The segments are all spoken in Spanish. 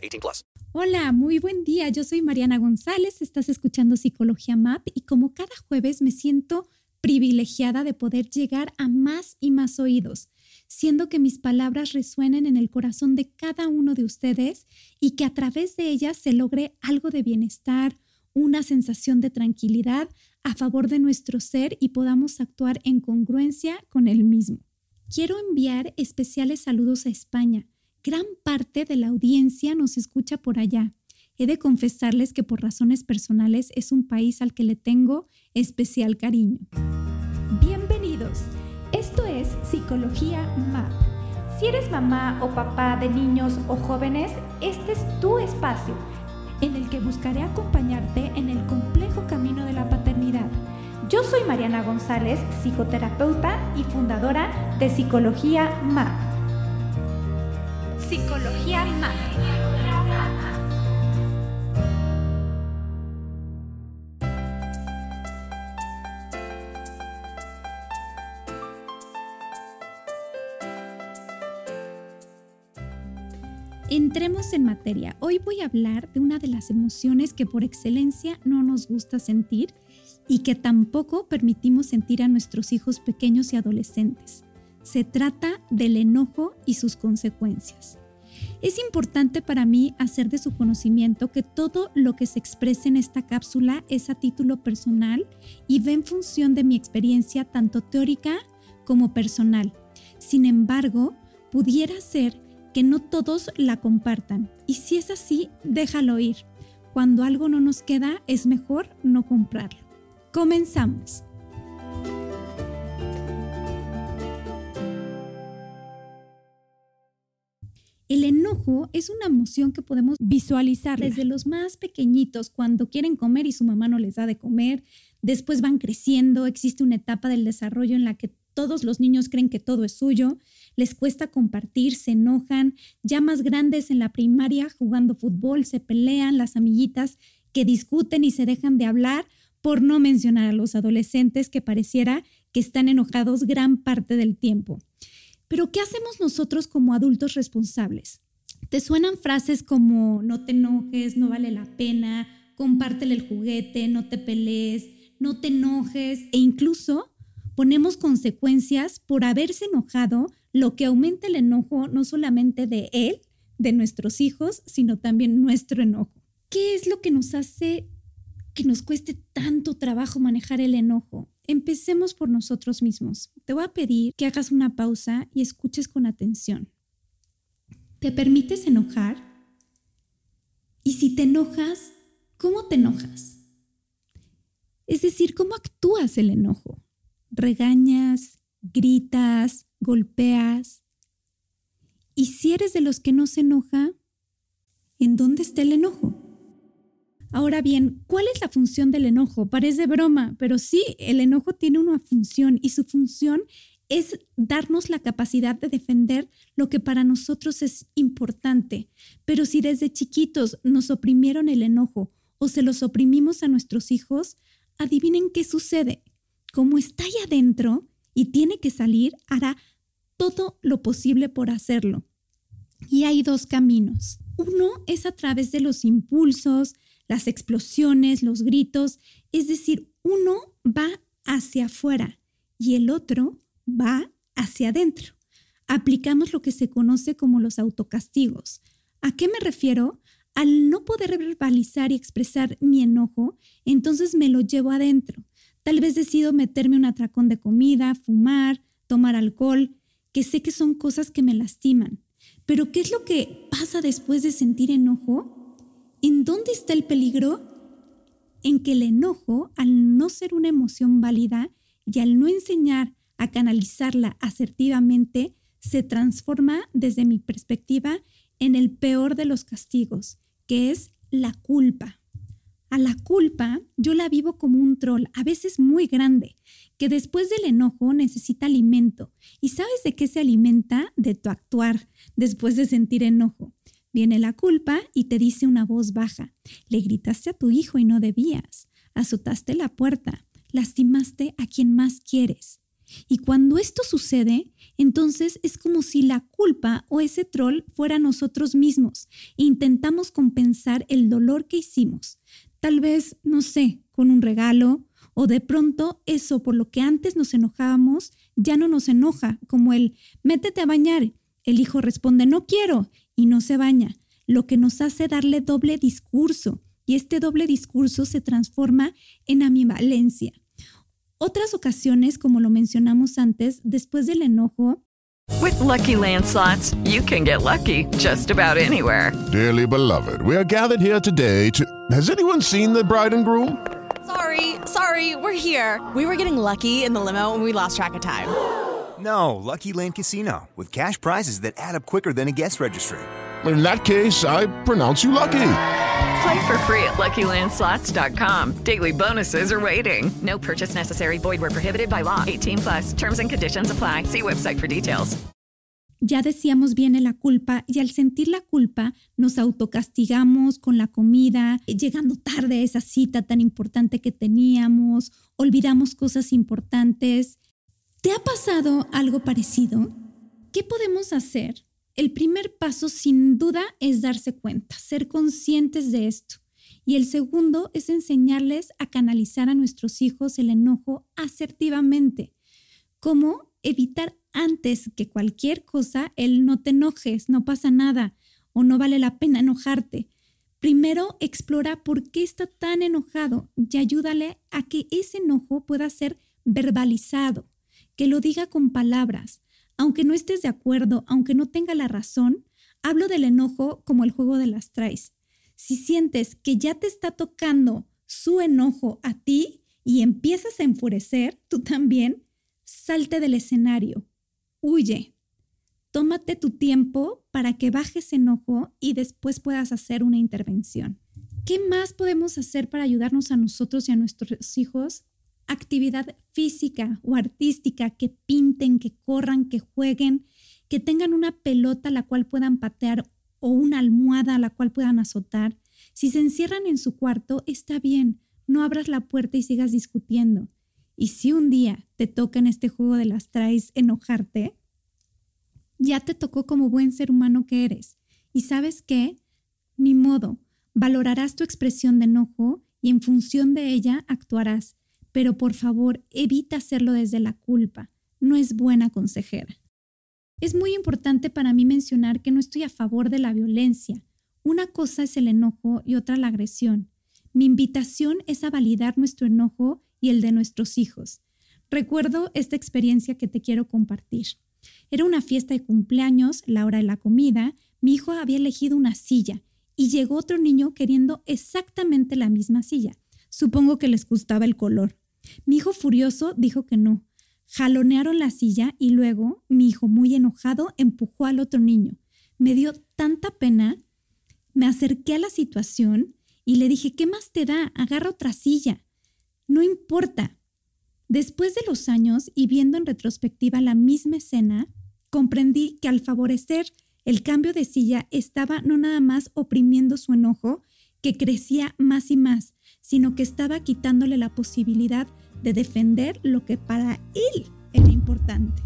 18 plus. Hola, muy buen día. Yo soy Mariana González. Estás escuchando Psicología Map y como cada jueves me siento privilegiada de poder llegar a más y más oídos, siendo que mis palabras resuenen en el corazón de cada uno de ustedes y que a través de ellas se logre algo de bienestar, una sensación de tranquilidad a favor de nuestro ser y podamos actuar en congruencia con el mismo. Quiero enviar especiales saludos a España. Gran parte de la audiencia nos escucha por allá. He de confesarles que por razones personales es un país al que le tengo especial cariño. Bienvenidos. Esto es Psicología MAP. Si eres mamá o papá de niños o jóvenes, este es tu espacio en el que buscaré acompañarte en el complejo camino de la paternidad. Yo soy Mariana González, psicoterapeuta y fundadora de Psicología MAP. Psicología. Entremos en materia. Hoy voy a hablar de una de las emociones que por excelencia no nos gusta sentir y que tampoco permitimos sentir a nuestros hijos pequeños y adolescentes. Se trata del enojo y sus consecuencias. Es importante para mí hacer de su conocimiento que todo lo que se exprese en esta cápsula es a título personal y va en función de mi experiencia tanto teórica como personal. Sin embargo, pudiera ser que no todos la compartan. Y si es así, déjalo ir. Cuando algo no nos queda, es mejor no comprarlo. Comenzamos. El enojo es una emoción que podemos visualizar desde los más pequeñitos cuando quieren comer y su mamá no les da de comer. Después van creciendo, existe una etapa del desarrollo en la que todos los niños creen que todo es suyo, les cuesta compartir, se enojan, ya más grandes en la primaria jugando fútbol, se pelean, las amiguitas que discuten y se dejan de hablar, por no mencionar a los adolescentes que pareciera que están enojados gran parte del tiempo. Pero ¿qué hacemos nosotros como adultos responsables? ¿Te suenan frases como no te enojes, no vale la pena, compártele el juguete, no te pelees, no te enojes e incluso ponemos consecuencias por haberse enojado, lo que aumenta el enojo no solamente de él, de nuestros hijos, sino también nuestro enojo. ¿Qué es lo que nos hace que nos cueste tanto trabajo manejar el enojo? Empecemos por nosotros mismos. Te voy a pedir que hagas una pausa y escuches con atención. ¿Te permites enojar? Y si te enojas, ¿cómo te enojas? Es decir, ¿cómo actúas el enojo? ¿Regañas? ¿Gritas? ¿Golpeas? Y si eres de los que no se enoja, ¿en dónde está el enojo? Ahora bien, ¿cuál es la función del enojo? Parece broma, pero sí, el enojo tiene una función y su función es darnos la capacidad de defender lo que para nosotros es importante. Pero si desde chiquitos nos oprimieron el enojo o se los oprimimos a nuestros hijos, adivinen qué sucede. Como está ahí adentro y tiene que salir, hará todo lo posible por hacerlo. Y hay dos caminos. Uno es a través de los impulsos, las explosiones, los gritos, es decir, uno va hacia afuera y el otro va hacia adentro. Aplicamos lo que se conoce como los autocastigos. ¿A qué me refiero? Al no poder verbalizar y expresar mi enojo, entonces me lo llevo adentro. Tal vez decido meterme un atracón de comida, fumar, tomar alcohol, que sé que son cosas que me lastiman. Pero ¿qué es lo que pasa después de sentir enojo? ¿En dónde está el peligro? En que el enojo, al no ser una emoción válida y al no enseñar a canalizarla asertivamente, se transforma desde mi perspectiva en el peor de los castigos, que es la culpa. A la culpa yo la vivo como un troll, a veces muy grande, que después del enojo necesita alimento. ¿Y sabes de qué se alimenta? De tu actuar después de sentir enojo. Viene la culpa y te dice una voz baja. Le gritaste a tu hijo y no debías. Azotaste la puerta. Lastimaste a quien más quieres. Y cuando esto sucede, entonces es como si la culpa o ese troll fuera nosotros mismos intentamos compensar el dolor que hicimos. Tal vez, no sé, con un regalo o de pronto eso por lo que antes nos enojábamos ya no nos enoja, como el métete a bañar. El hijo responde no quiero y no se baña, lo que nos hace darle doble discurso y este doble discurso se transforma en ambivalencia. Otras ocasiones, como lo mencionamos antes, después del enojo, With lucky landslots, you can get lucky just about anywhere. Dearly beloved, we are gathered here today to. Has anyone seen the bride and groom? Sorry, sorry, we're here. We were getting lucky in the limo and we lost track of time. No, Lucky Land Casino, with cash prizes that add up quicker than a guest registry. In that case, I pronounce you lucky. Play for free at LuckyLandSlots.com. Daily bonuses are waiting. No purchase necessary. Void where prohibited by law. 18 plus. Terms and conditions apply. See website for details. ya decíamos viene la culpa y al sentir la culpa nos autocastigamos con la comida, llegando tarde a esa cita tan importante que teníamos, olvidamos cosas importantes. ¿Te ha pasado algo parecido? ¿Qué podemos hacer? El primer paso sin duda es darse cuenta, ser conscientes de esto. Y el segundo es enseñarles a canalizar a nuestros hijos el enojo asertivamente. ¿Cómo evitar antes que cualquier cosa el no te enojes, no pasa nada o no vale la pena enojarte? Primero explora por qué está tan enojado y ayúdale a que ese enojo pueda ser verbalizado, que lo diga con palabras. Aunque no estés de acuerdo, aunque no tenga la razón, hablo del enojo como el juego de las traes. Si sientes que ya te está tocando su enojo a ti y empiezas a enfurecer, tú también, salte del escenario, huye. Tómate tu tiempo para que bajes enojo y después puedas hacer una intervención. ¿Qué más podemos hacer para ayudarnos a nosotros y a nuestros hijos? Actividad física o artística, que pinten, que corran, que jueguen, que tengan una pelota a la cual puedan patear o una almohada a la cual puedan azotar. Si se encierran en su cuarto, está bien, no abras la puerta y sigas discutiendo. Y si un día te toca en este juego de las traes enojarte, ya te tocó como buen ser humano que eres. Y sabes qué? Ni modo, valorarás tu expresión de enojo y en función de ella actuarás. Pero por favor, evita hacerlo desde la culpa. No es buena consejera. Es muy importante para mí mencionar que no estoy a favor de la violencia. Una cosa es el enojo y otra la agresión. Mi invitación es a validar nuestro enojo y el de nuestros hijos. Recuerdo esta experiencia que te quiero compartir. Era una fiesta de cumpleaños, la hora de la comida, mi hijo había elegido una silla y llegó otro niño queriendo exactamente la misma silla. Supongo que les gustaba el color. Mi hijo furioso dijo que no. Jalonearon la silla y luego mi hijo muy enojado empujó al otro niño. Me dio tanta pena. Me acerqué a la situación y le dije, ¿qué más te da? Agarra otra silla. No importa. Después de los años y viendo en retrospectiva la misma escena, comprendí que al favorecer el cambio de silla estaba no nada más oprimiendo su enojo, que crecía más y más, sino que estaba quitándole la posibilidad de defender lo que para él era importante.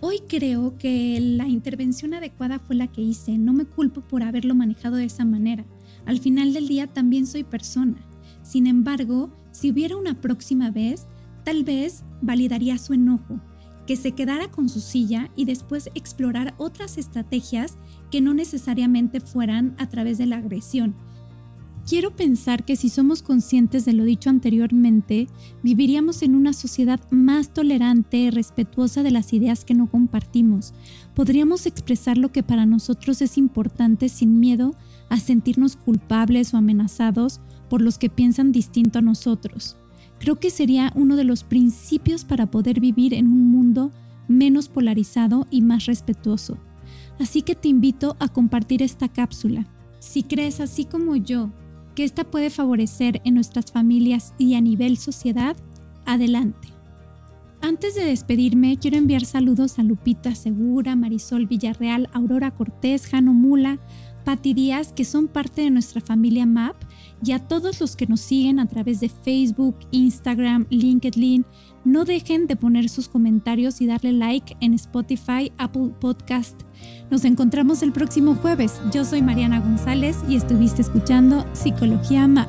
Hoy creo que la intervención adecuada fue la que hice, no me culpo por haberlo manejado de esa manera. Al final del día también soy persona. Sin embargo, si hubiera una próxima vez, tal vez validaría su enojo, que se quedara con su silla y después explorar otras estrategias que no necesariamente fueran a través de la agresión. Quiero pensar que si somos conscientes de lo dicho anteriormente, viviríamos en una sociedad más tolerante, respetuosa de las ideas que no compartimos. Podríamos expresar lo que para nosotros es importante sin miedo a sentirnos culpables o amenazados por los que piensan distinto a nosotros. Creo que sería uno de los principios para poder vivir en un mundo menos polarizado y más respetuoso. Así que te invito a compartir esta cápsula. Si crees así como yo que esta puede favorecer en nuestras familias y a nivel sociedad, adelante. Antes de despedirme, quiero enviar saludos a Lupita Segura, Marisol Villarreal, Aurora Cortés, Jano Mula, Pati Díaz, que son parte de nuestra familia MAP, y a todos los que nos siguen a través de Facebook, Instagram, LinkedIn. No dejen de poner sus comentarios y darle like en Spotify, Apple Podcast. Nos encontramos el próximo jueves. Yo soy Mariana González y estuviste escuchando Psicología MAP.